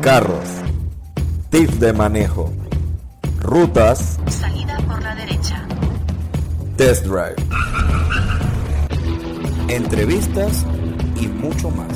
carros, tips de manejo, rutas, Salida por la derecha. test drive, entrevistas y mucho más.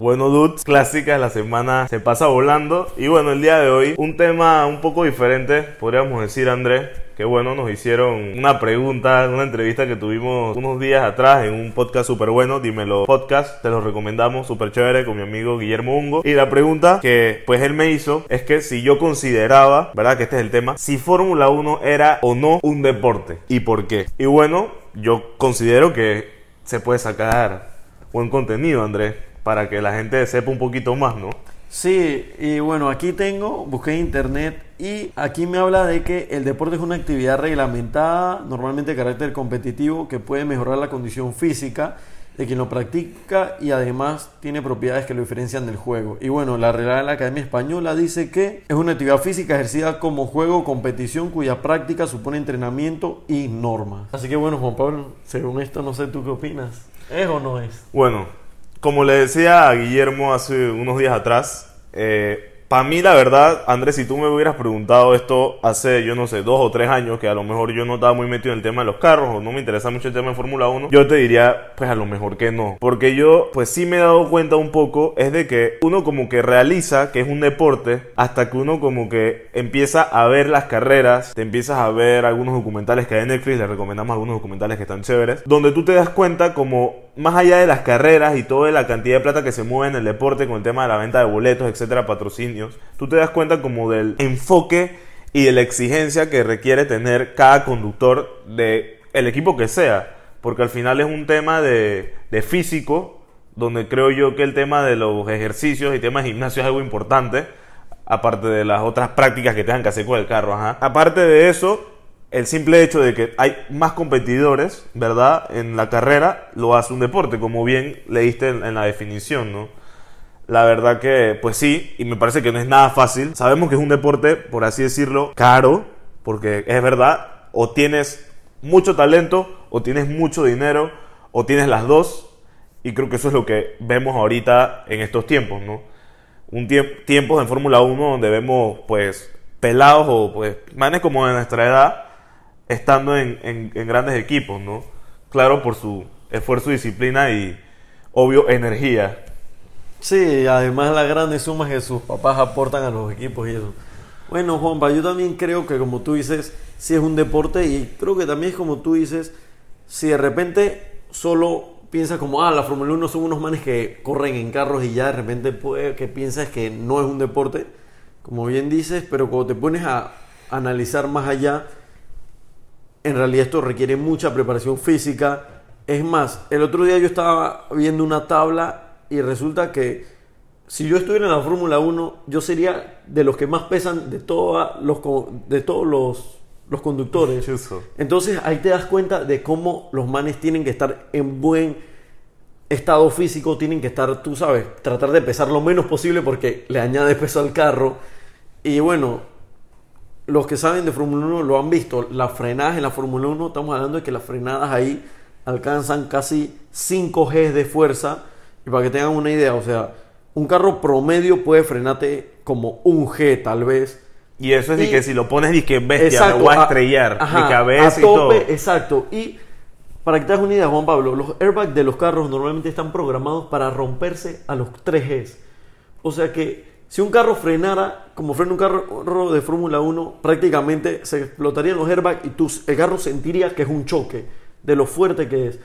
Bueno, dudes, clásica de la semana se pasa volando. Y bueno, el día de hoy, un tema un poco diferente, podríamos decir, Andrés. Que bueno, nos hicieron una pregunta, una entrevista que tuvimos unos días atrás en un podcast súper bueno, Dímelo Podcast. Te lo recomendamos, súper chévere, con mi amigo Guillermo Ungo. Y la pregunta que pues él me hizo es que si yo consideraba, ¿verdad? Que este es el tema, si Fórmula 1 era o no un deporte y por qué. Y bueno, yo considero que se puede sacar buen contenido, Andrés para que la gente sepa un poquito más, ¿no? Sí, y bueno, aquí tengo, busqué internet y aquí me habla de que el deporte es una actividad reglamentada, normalmente de carácter competitivo, que puede mejorar la condición física de quien lo practica y además tiene propiedades que lo diferencian del juego. Y bueno, la Real Academia Española dice que es una actividad física ejercida como juego o competición cuya práctica supone entrenamiento y normas. Así que bueno, Juan Pablo, según esto, no sé tú qué opinas. ¿Es o no es? Bueno, como le decía a Guillermo hace unos días atrás, eh, para mí la verdad, Andrés, si tú me hubieras preguntado esto hace, yo no sé, dos o tres años, que a lo mejor yo no estaba muy metido en el tema de los carros o no me interesa mucho el tema de Fórmula 1, yo te diría, pues a lo mejor que no. Porque yo, pues sí me he dado cuenta un poco, es de que uno como que realiza que es un deporte hasta que uno como que empieza a ver las carreras, te empiezas a ver algunos documentales que hay en Netflix, le recomendamos algunos documentales que están chéveres, donde tú te das cuenta como más allá de las carreras y toda la cantidad de plata que se mueve en el deporte con el tema de la venta de boletos, etcétera, patrocinios, tú te das cuenta como del enfoque y de la exigencia que requiere tener cada conductor de el equipo que sea, porque al final es un tema de, de físico, donde creo yo que el tema de los ejercicios y temas de gimnasio es algo importante, aparte de las otras prácticas que tengan que hacer con el carro, ajá. Aparte de eso, el simple hecho de que hay más competidores, ¿verdad? En la carrera lo hace un deporte, como bien leíste en, en, la definición, ¿no? La verdad que, pues sí, y me parece que no es nada fácil. Sabemos que es un deporte, por así decirlo, caro, porque es verdad, o tienes mucho talento, o tienes mucho dinero, o tienes las dos, y creo que eso es lo que vemos ahorita en estos tiempos, ¿no? Un tiemp tiempos en Fórmula 1 donde vemos, pues, pelados o, pues, manes como de nuestra edad, estando en, en, grandes equipos, ¿no? Claro, por su esfuerzo, disciplina y, obvio, energía. Sí, además las grandes sumas que sus papás aportan a los equipos y eso. Bueno, Juanpa, yo también creo que como tú dices, sí es un deporte y creo que también es como tú dices, si de repente solo piensas como, ah, la Fórmula 1 son unos manes que corren en carros y ya de repente puede que piensas que no es un deporte, como bien dices, pero cuando te pones a analizar más allá, en realidad esto requiere mucha preparación física. Es más, el otro día yo estaba viendo una tabla y resulta que si yo estuviera en la Fórmula 1, yo sería de los que más pesan de, toda los, de todos los, los conductores. Eso. Entonces ahí te das cuenta de cómo los manes tienen que estar en buen estado físico, tienen que estar, tú sabes, tratar de pesar lo menos posible porque le añade peso al carro. Y bueno, los que saben de Fórmula 1 lo han visto. Las frenadas en la Fórmula 1, estamos hablando de que las frenadas ahí alcanzan casi 5 G de fuerza. Y para que tengan una idea, o sea, un carro promedio puede frenarte como un G tal vez. Y eso es y, de que si lo pones y que bestia, exacto, me voy a estrellar. Ajá, de cabeza a tope, y todo. Exacto. Y para que te hagas una idea, Juan Pablo, los airbags de los carros normalmente están programados para romperse a los 3 Gs. O sea que si un carro frenara como frena un carro de Fórmula 1, prácticamente se explotarían los airbags y tú, el carro sentiría que es un choque de lo fuerte que es.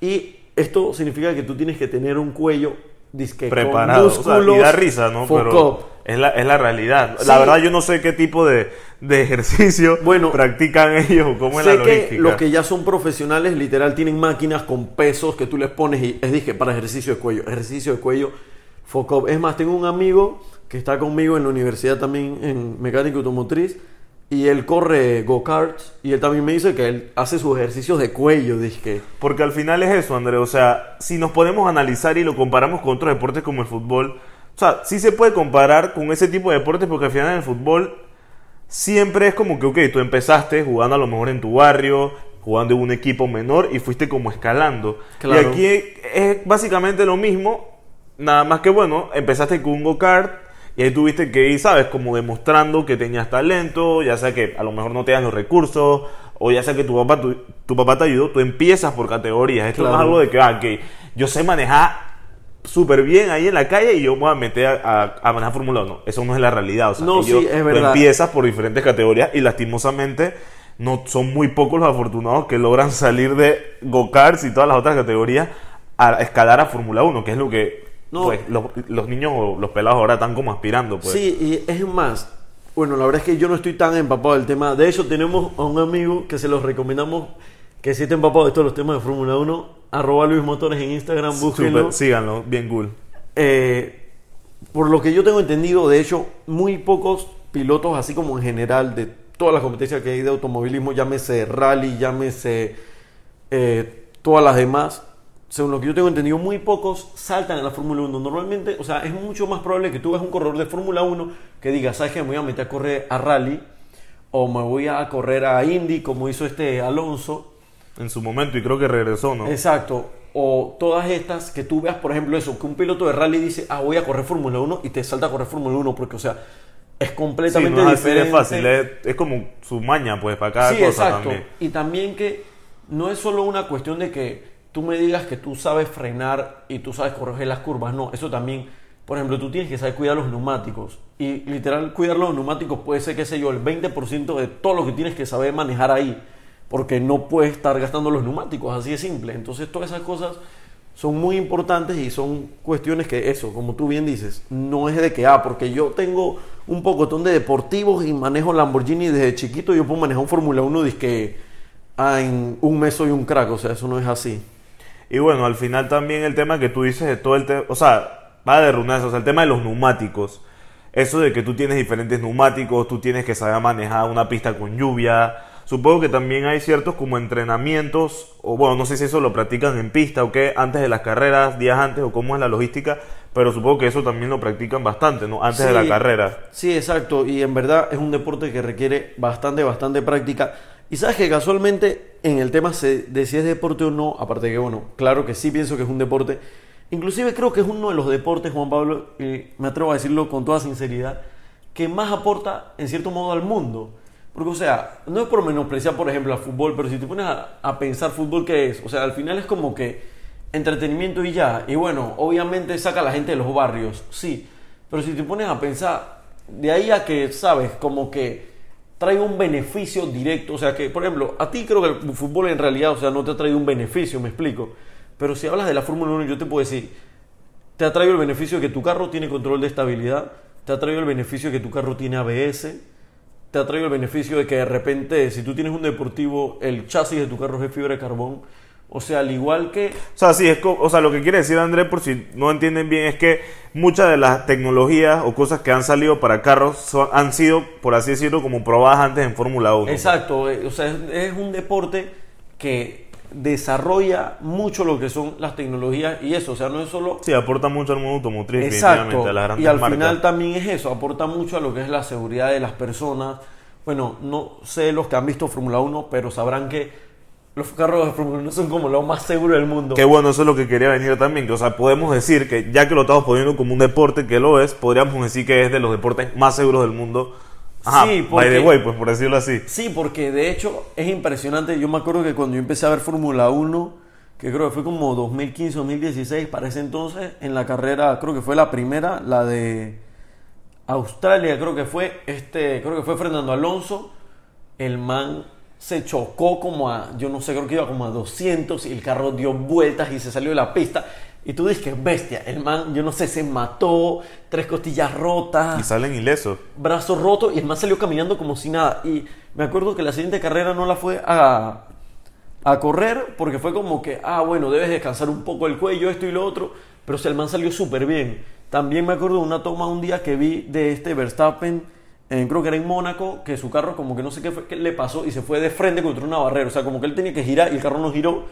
Y esto significa que tú tienes que tener un cuello disque preparado. Con músculos, o sea, y da risa, ¿no? Pero es la, es la realidad. Sí. La verdad, yo no sé qué tipo de, de ejercicio bueno, practican ellos, cómo es sé la logística. que los que ya son profesionales, literal, tienen máquinas con pesos que tú les pones y es dije para ejercicio de cuello, ejercicio de cuello, foco. Es más, tengo un amigo que está conmigo en la universidad también en mecánica automotriz y él corre go-karts y él también me dice que él hace sus ejercicios de cuello, dizque. Porque al final es eso, André, o sea, si nos podemos analizar y lo comparamos con otros deportes como el fútbol, o sea, sí se puede comparar con ese tipo de deportes porque al final en el fútbol siempre es como que, ok, tú empezaste jugando a lo mejor en tu barrio, jugando en un equipo menor y fuiste como escalando. Claro. Y aquí es básicamente lo mismo, Nada más que bueno, empezaste con un go-kart y ahí tuviste que ir, ¿sabes? Como demostrando que tenías talento, ya sea que a lo mejor no te dan los recursos, o ya sea que tu papá, tu, tu papá te ayudó, tú empiezas por categorías. Esto no es algo de que, ah, que yo sé manejar súper bien ahí en la calle y yo me voy a meter a, a- a manejar Fórmula 1. Eso no es la realidad. O sea, No, ellos- sí, es tú verdad. empiezas por diferentes categorías y lastimosamente no son muy pocos los afortunados que logran salir de go-karts y todas las otras categorías a escalar a Fórmula 1, que es lo que No. pues, los, los niños o los pelados ahora están como aspirando. Pues. Sí, y es más, bueno, la verdad es que yo no estoy tan empapado del tema. De hecho, tenemos a un amigo que se los recomendamos que si está empapado de todos los temas de Fórmula 1, arroba Luis Motores en Instagram, búsquenlo. Súper, síganlo, bien cool. Eh, por lo que yo tengo entendido, de hecho, muy pocos pilotos, así como en general, de todas las competencias que hay de automovilismo, llámese rally, llámese eh, todas las demás, según lo que yo tengo entendido, muy pocos saltan a la Fórmula 1. Normalmente, o sea, es mucho más probable que tú veas un corredor de Fórmula 1 que diga, ¿sabes qué? Me voy a meter a correr a rally o me voy a correr a Indy, como hizo este Alonso. En su momento, y creo que regresó, ¿no? Exacto. O todas estas que tú veas, por ejemplo, eso, que un piloto de rally dice, ah, voy a correr Fórmula 1 y te salta a correr Fórmula 1 porque, o sea, es Sí, completamente no es diferente. fácil, es, es como su maña, pues, para cada sí, cosa exacto. también. Y también que no es solo una cuestión de que tú me digas que tú sabes frenar y tú sabes corregir las curvas, no, eso también, por ejemplo, tú tienes que saber cuidar los neumáticos. Y literal, cuidar los neumáticos puede ser, qué sé yo, el 20% de todo lo que tienes que saber manejar ahí, porque no puedes estar gastando los neumáticos, así de simple. Entonces, todas esas cosas son muy importantes y son cuestiones que eso, como tú bien dices, no es de que, ah, porque yo tengo un pocotón de deportivos y manejo Lamborghini desde chiquito, yo puedo manejar un Fórmula 1 y que ah, en un mes soy un crack, o sea, eso no es así. Y bueno, al final también el tema que tú dices de todo el tema, o sea, va de redundancia, o sea, el tema de los neumáticos. Eso de que tú tienes diferentes neumáticos, tú tienes que saber manejar una pista con lluvia. Supongo que también hay ciertos como entrenamientos, o bueno, no sé si eso lo practican en pista o qué, antes de las carreras, días antes, o cómo es la logística, pero supongo que eso también lo practican bastante, ¿no? Antes de la carrera. Sí, exacto. Y en verdad es un deporte que requiere bastante, bastante práctica. Y sabes que casualmente en el tema de si es deporte o no, aparte de que, bueno, claro que sí pienso que es un deporte. Inclusive creo que es uno de los deportes, Juan Pablo, me atrevo a decirlo con toda sinceridad, que más aporta en cierto modo al mundo. Porque, o sea, no es por menospreciar, por ejemplo, al fútbol, pero si te pones a, a pensar fútbol, ¿qué es? O sea, al final es como que entretenimiento y ya. Y bueno, obviamente saca a la gente de los barrios, sí. Pero si te pones a pensar, de ahí a que, ¿sabes? Como que trae un beneficio directo. O sea, que, por ejemplo, a ti creo que el fútbol en realidad, o sea, no te ha traído un beneficio, me explico. Pero si hablas de la Fórmula 1, yo te puedo decir, te ha traído el beneficio de que tu carro tiene control de estabilidad, te ha traído el beneficio de que tu carro tiene ABS, te ha traído el beneficio de que de repente, si tú tienes un deportivo, el chasis de tu carro es de fibra de carbón. O sea, al igual que... O sea, sí, es o sea, lo que quiere decir Andrés, por si no entienden bien, es que muchas de las tecnologías o cosas que han salido para carros son- han sido, por así decirlo, como probadas antes en Fórmula 1. Exacto, eh, o sea, es, es un deporte que desarrolla mucho lo que son las tecnologías y eso, o sea, no es solo... Sí, aporta mucho al mundo automotriz, Exacto, definitivamente, a las grandes y al marcas. final también es eso, aporta mucho a lo que es la seguridad de las personas. Bueno, no sé los que han visto Fórmula 1, pero sabrán que los carros de Fórmula 1 son como lo más seguro del mundo. Qué bueno, eso es lo que quería venir también. Que, o sea, podemos decir que ya que lo estamos poniendo como un deporte que lo es, podríamos decir que es de los deportes más seguros del mundo. Ajá, Sí, by porque- the way, pues por decirlo así. Sí, porque de hecho es impresionante. Yo me acuerdo que cuando yo empecé a ver Fórmula 1, que creo que fue como 2015, 2016, para ese entonces, en la carrera, creo que fue la primera, la de Australia, creo que fue, este, creo que fue Fernando Alonso, el man se chocó como a, yo no sé, creo que iba como a 200 y el carro dio vueltas y se salió de la pista. Y tú dices que es bestia, el man, yo no sé, se mató, tres costillas rotas Y salen ilesos. brazo roto y el man salió caminando como si nada. Y me acuerdo que la siguiente carrera no la fue a, a correr porque fue como que, ah, bueno, debes descansar un poco el cuello, esto y lo otro. Pero o sea, el man salió súper bien. También me acuerdo de una toma un día que vi de este Verstappen, en- creo que era en Mónaco, que su carro como que no sé qué, fue, qué le pasó y se fue de frente contra una barrera. O sea, como que él tenía que girar y el carro no giró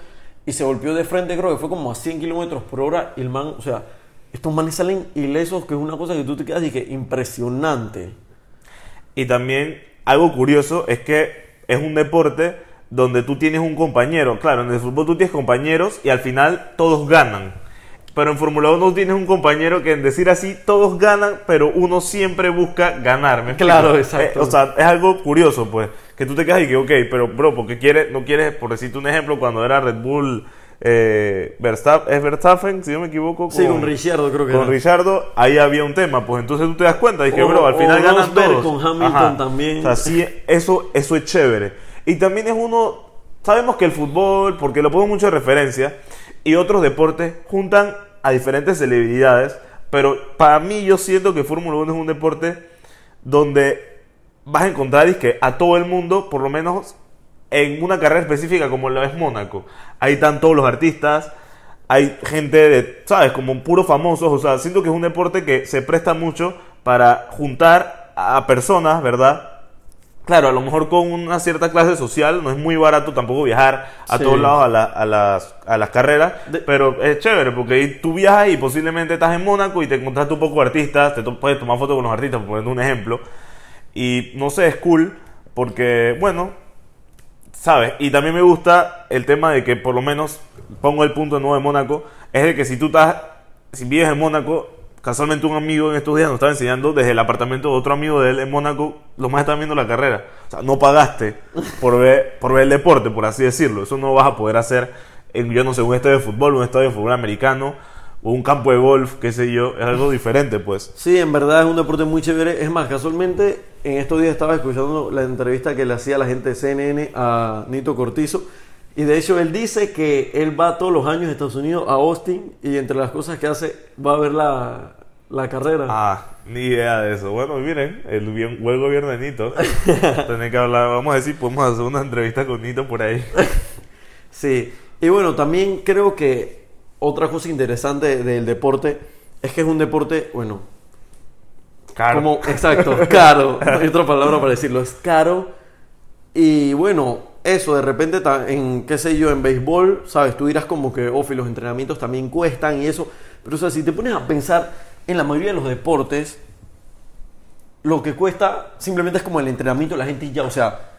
y se golpeó de frente, creo que fue como a 100 kilómetros por hora. Y el man, o sea, estos manes salen ilesos, que es una cosa que tú te quedas y que impresionante. Y también algo curioso es que es un deporte donde tú tienes un compañero. Claro, en el fútbol tú tienes compañeros y al final todos ganan. Pero en Fórmula 1 tienes un compañero que en decir así todos ganan, pero uno siempre busca ganar. Claro, exacto. Eh, o sea, es algo curioso, pues. Que tú te quedas y que, ok, pero bro, porque quieres, no quieres, por decirte un ejemplo, cuando era Red Bull eh, Verstappen, es Verstappen, si no me equivoco. Sí, con Ricciardo creo que Con era. Richardo, ahí había un tema, pues entonces tú te das cuenta y que, O- bro, al final ganan todos. con Hamilton también. O sea, sí, eso, eso es chévere. Y también es uno, sabemos que el fútbol, porque lo pongo mucho de referencia, y otros deportes juntan a diferentes celebridades, pero para mí yo siento que Fórmula 1 es un deporte donde vas a encontrar que a todo el mundo, por lo menos en una carrera específica como la es Mónaco. Ahí están todos los artistas, hay gente de, ¿sabes? Como puros famosos, o sea, siento que es un deporte que se presta mucho para juntar a personas, ¿verdad? Claro, a lo mejor con una cierta clase social, no es muy barato tampoco viajar a Sí. todos lados a, la- a las, a las carreras, De- pero es chévere porque tú viajas y posiblemente estás en Mónaco y te encontraste un poco de artistas, te to- puedes tomar fotos con los artistas, por poner un ejemplo, y no sé, es cool porque, bueno, ¿sabes? Y también me gusta el tema de que por lo menos, pongo el punto de nuevo de Mónaco, es de que si tú estás, si vives en Mónaco, casualmente un amigo en estos días nos estaba enseñando desde el apartamento de otro amigo de él en Mónaco, los más están viendo la carrera. O sea, no pagaste por ver, por ver el deporte, por así decirlo. Eso no vas a poder hacer en, yo no sé, un estadio de fútbol, un estadio de fútbol americano, o un campo de golf, qué sé yo, es algo diferente, pues. Sí, en verdad es un deporte muy chévere. Es más, casualmente en estos días estaba escuchando la entrevista que le hacía la gente de CNN a Nito Cortizo. Y de hecho él dice que él va todos los años a Estados Unidos, a Austin, y entre las cosas que hace va a ver la, la carrera. Ah, ni idea de eso. Bueno, miren, el bien, buen gobierno de Nito. Tener que hablar, vamos a decir, podemos hacer una entrevista con Nito por ahí. Sí, y bueno, también creo que otra cosa interesante del deporte es que es un deporte, bueno, Claro. como, exacto, caro, no hay otra palabra para decirlo, es caro. Y bueno, eso de repente, en qué sé yo, en béisbol, sabes, tú dirás como que, oh, y los entrenamientos también cuestan y eso. Pero o sea, si te pones a pensar en la mayoría de los deportes, lo que cuesta simplemente es como el entrenamiento de la gente ya, o sea,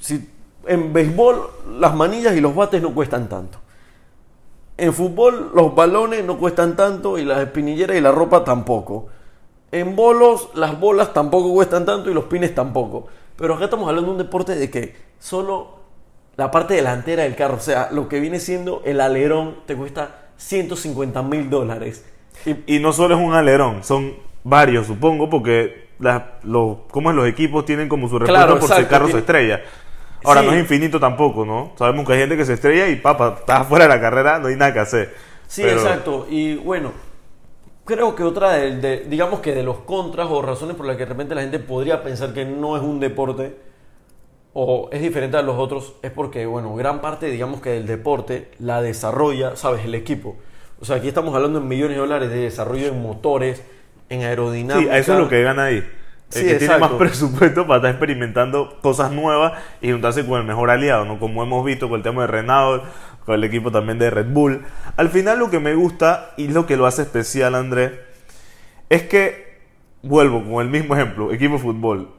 si en béisbol las manillas y los bates no cuestan tanto. En fútbol los balones no cuestan tanto y las espinilleras y la ropa tampoco. En bolos las bolas tampoco cuestan tanto y los pines tampoco. Pero acá estamos hablando de un deporte de que solo la parte delantera del carro, o sea, lo que viene siendo el alerón, te cuesta 150 mil dólares. Y Y no solo es un alerón, son varios, supongo, porque las- los, ¿cómo es? los equipos tienen como su respuesta Claro, por si el carro se estrella. Ahora, Sí. no es infinito tampoco, ¿no? Sabemos que hay gente que se estrella y, papa, estás fuera de la carrera, no hay nada que hacer. Sí, Pero- exacto. Y bueno, creo que otra de, de- digamos que de los contras o razones por las que de repente la gente podría pensar que no es un deporte o es diferente a los otros es porque, bueno, gran parte, digamos que del deporte la desarrolla, sabes, el equipo. O sea, aquí estamos hablando en millones de dólares de desarrollo en motores, en aerodinámica. Sí, eso es lo que gana ahí. El Sí, que tiene más presupuesto para estar experimentando cosas nuevas y juntarse con el mejor aliado, ¿no? Como hemos visto con el tema de Renault, con el equipo también de Red Bull. Al final lo que me gusta y lo que lo hace especial, André, es que, vuelvo con el mismo ejemplo, equipo de fútbol.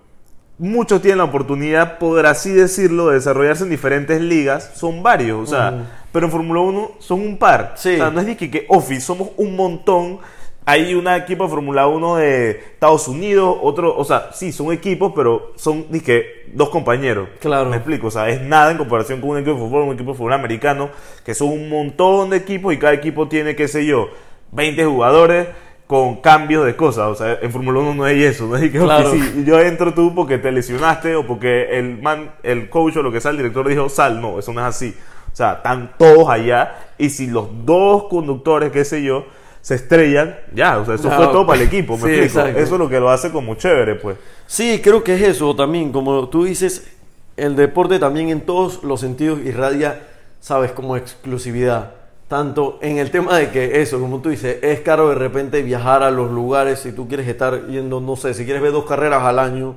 Muchos tienen la oportunidad, por así decirlo, de desarrollarse en diferentes ligas. Son varios, o sea. Pero en Fórmula 1 son un par. Sí. O sea, no es que, que Office, somos un montón. Hay un equipo de Fórmula 1 de Estados Unidos, otro, o sea, sí, son equipos, pero son dizque, dos compañeros. Claro. Me explico, o sea, es nada en comparación con un equipo de fútbol, un equipo de fútbol americano, que son un montón de equipos y cada equipo tiene, qué sé yo, 20 jugadores con cambios de cosas. O sea, en Fórmula 1 no hay eso, no hay que Claro. si yo entro tú porque te lesionaste o porque el man, el coach o lo que sea, el director dijo sal, no, eso no es así. O sea, están todos allá y si los dos conductores, qué sé yo, se estrellan, ya, o sea, eso No. fue todo para el equipo, me Sí, explico. exacto. Eso es lo que lo hace como chévere, pues. Sí, creo que es eso también. Como tú dices, el deporte también en todos los sentidos irradia, sabes, como exclusividad. Tanto en el tema de que eso, como tú dices, es caro de repente viajar a los lugares si tú quieres estar yendo, no sé, si quieres ver dos carreras al año.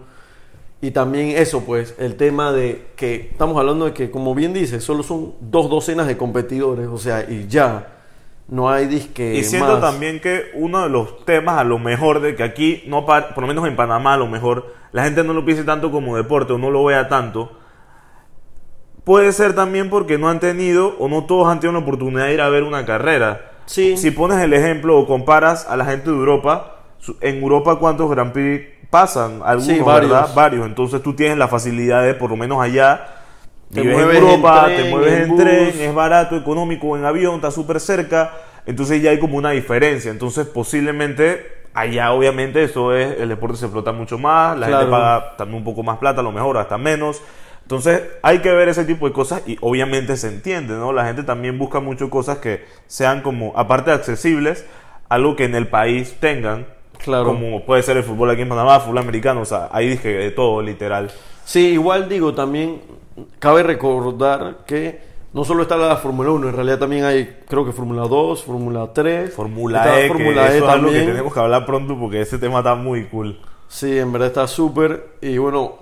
Y también eso, pues, el tema de que estamos hablando de que, como bien dices, solo son dos docenas de competidores, o sea, y ya. No hay disque. Y siento más. también que uno de los temas, a lo mejor, de que aquí, no por lo menos en Panamá, a lo mejor, la gente no lo piense tanto como deporte o no lo vea tanto, puede ser también porque no han tenido o no todos han tenido la oportunidad de ir a ver una carrera. Sí. Si pones el ejemplo o comparas a la gente de Europa, en Europa cuántos Grand Prix pasan, algunos, Sí, varios. ¿verdad? Varios. Entonces tú tienes la facilidad de por lo menos allá Te vives mueves en en Europa, tren, te mueves en, en tren, es barato, económico, en avión, está súper cerca. Entonces ya hay como una diferencia. Entonces posiblemente allá obviamente eso es, el deporte se explota mucho más, la gente paga también un poco más plata, a lo mejor hasta menos. Entonces hay que ver ese tipo de cosas y obviamente se entiende, ¿no? La gente también busca mucho cosas que sean como, aparte de accesibles, algo que en el país tengan. Claro. Como puede ser el fútbol aquí en Panamá, fútbol americano, o sea, ahí dije de todo, literal. Sí, igual digo, también cabe recordar que no solo está la Fórmula 1, en realidad también hay, creo que Fórmula 2, Fórmula 3. Fórmula E, Fórmula que E eso es algo que también. tenemos que hablar pronto porque ese tema está muy cool. Sí, en verdad está súper. Y bueno,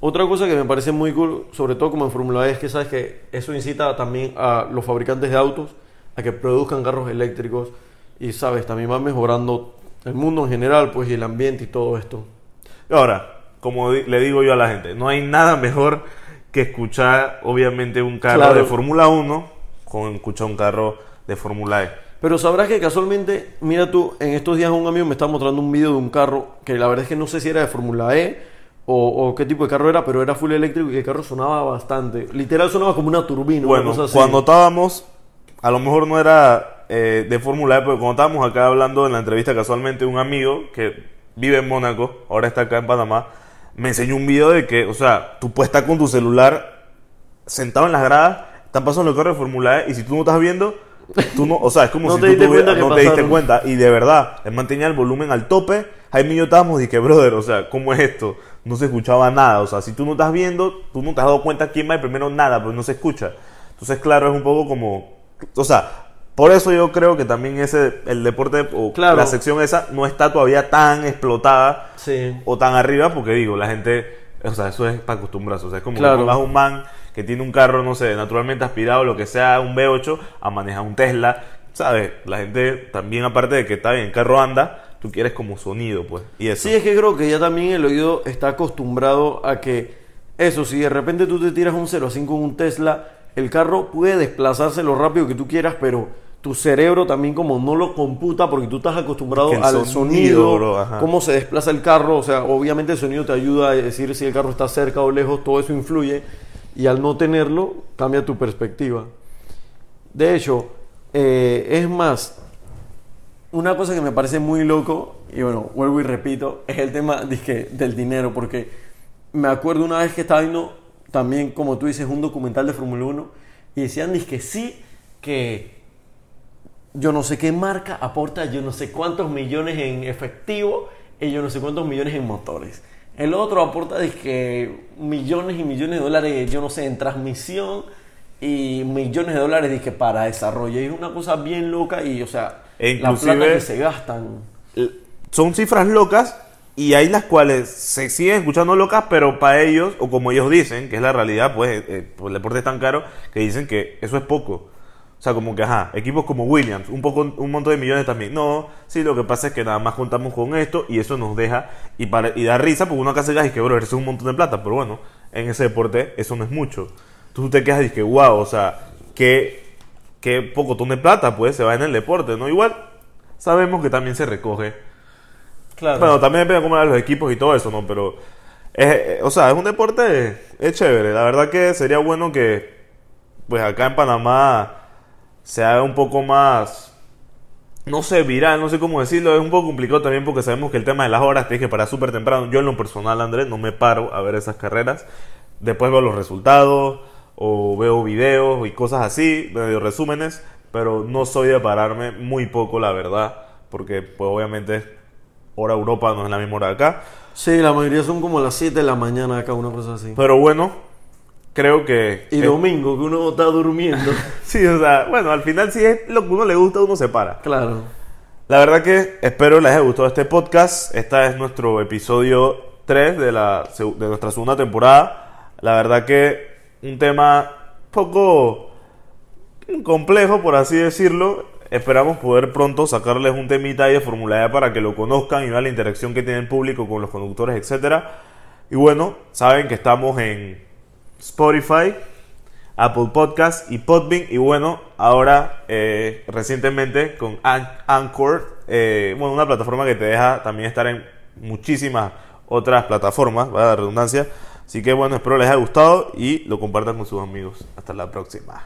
otra cosa que me parece muy cool, sobre todo como en Fórmula E, es que sabes que eso incita también a los fabricantes de autos a que produzcan carros eléctricos y sabes, también va mejorando el mundo en general, pues y el ambiente y todo esto. Ahora, como le digo yo a la gente, no hay nada mejor que escuchar, obviamente, un carro Claro. de Fórmula 1 con escuchar un carro de Fórmula E. Pero sabrás que casualmente, mira tú, en estos días un amigo me estaba mostrando un video de un carro que la verdad es que no sé si era de Fórmula E o, o qué tipo de carro era, pero era full eléctrico y el carro sonaba bastante. Literal sonaba como una turbina, una Bueno, cosa así. cuando estábamos, a lo mejor no era eh, de Fórmula E, pero cuando estábamos acá hablando en la entrevista casualmente, un amigo que vive en Mónaco, ahora está acá en Panamá, me enseñó un video de que, o sea, tú puedes estar con tu celular sentado en las gradas, están pasando los carros de Fórmula E, y si tú no estás viendo, tú no, o sea, es como No si te tú diste cuenta que no te diste cuenta, y de verdad, él mantenía el volumen al tope, Jaime y yo estábamos, dije, brother, o sea, ¿cómo es esto? No se escuchaba nada, o sea, si tú no estás viendo, tú no te has dado cuenta quién va y primero nada, pero no se escucha. Entonces, claro, es un poco como, o sea, por eso yo creo que también ese, el deporte o Claro. la sección esa no está todavía tan explotada Sí. o tan arriba, porque digo, la gente, o sea, eso es para acostumbrarse, o sea, es como Claro. que pongas un man que tiene un carro, no sé, naturalmente aspirado, lo que sea, un V8, a manejar un Tesla, ¿sabes? La gente también, aparte de que está bien, el carro anda, tú quieres como sonido, pues, y eso. Sí, es que creo que ya también el oído está acostumbrado a que eso, si de repente tú te tiras un 0 a 5 en un Tesla, el carro puede desplazarse lo rápido que tú quieras, pero tu cerebro también como no lo computa porque tú estás acostumbrado Que al sonido, cómo se desplaza el carro, o sea, obviamente el sonido te ayuda a decir si el carro está cerca o lejos, todo eso influye y al no tenerlo cambia tu perspectiva. De hecho, eh, es más, una cosa que me parece muy loco, y bueno, vuelvo y repito, es el tema dizque, del dinero, porque me acuerdo una vez que estaba viendo también, como tú dices, un documental de Fórmula 1, y decían que sí, que yo no sé qué marca aporta yo no sé cuántos millones en efectivo y yo no sé cuántos millones en motores. El otro aporta que millones y millones de dólares, yo no sé, en transmisión y millones de dólares dizque, para desarrollo. Y es una cosa bien loca y, o sea, E la inclusive- plata que se gastan. son cifras locas y hay las cuales se siguen escuchando locas, pero para ellos, o como ellos dicen, que es la realidad, pues, eh, pues el deporte es tan caro que dicen que eso es poco. O sea, como que, ajá, equipos como Williams, un poco un montón de millones también. No, sí, lo que pasa es que nada más contamos con esto y eso nos deja y, para, y da risa porque uno acá se y que, bro, eso es un montón de plata, pero bueno, en ese deporte eso no es mucho. Tú te quejas y que, wow, o sea, qué, qué pocotón de plata, pues, se va en el deporte, ¿no? Igual, sabemos que también se recoge Claro. bueno, también depende de cómo eran los equipos y todo eso, ¿no? Pero, es, eh, o sea, es un deporte, es chévere. La verdad que sería bueno que, pues acá en Panamá, se haga un poco más, no sé, viral, no sé cómo decirlo. Es un poco complicado también porque sabemos que el tema de las horas tienes que parar súper temprano. Yo en lo personal, Andrés, no me paro a ver esas carreras. Después veo los resultados o veo videos y cosas así, medio resúmenes, pero no soy de pararme muy poco, la verdad, porque pues obviamente hora Europa no es la misma hora de acá. Sí, la mayoría son como las 7 de la mañana acá, una cosa así. Pero bueno, creo que... Y es- domingo, que uno está durmiendo. Sí, o sea, bueno, al final si es lo que uno le gusta, uno se para. claro. La verdad que espero les haya gustado este podcast. Esta es nuestro episodio 3 de, la, de nuestra segunda temporada. La verdad que un tema poco complejo, por así decirlo. Esperamos poder pronto sacarles un temita ahí de Fórmula E para que lo conozcan y vean la interacción que tiene el público con los conductores, etcétera. Y bueno, saben que estamos en Spotify, Apple Podcast y Podbean. Y bueno, ahora eh, recientemente con An- Anchor, eh, bueno, una plataforma que te deja también estar en muchísimas otras plataformas, va la redundancia. Así que bueno, espero les haya gustado y lo compartan con sus amigos. Hasta la próxima.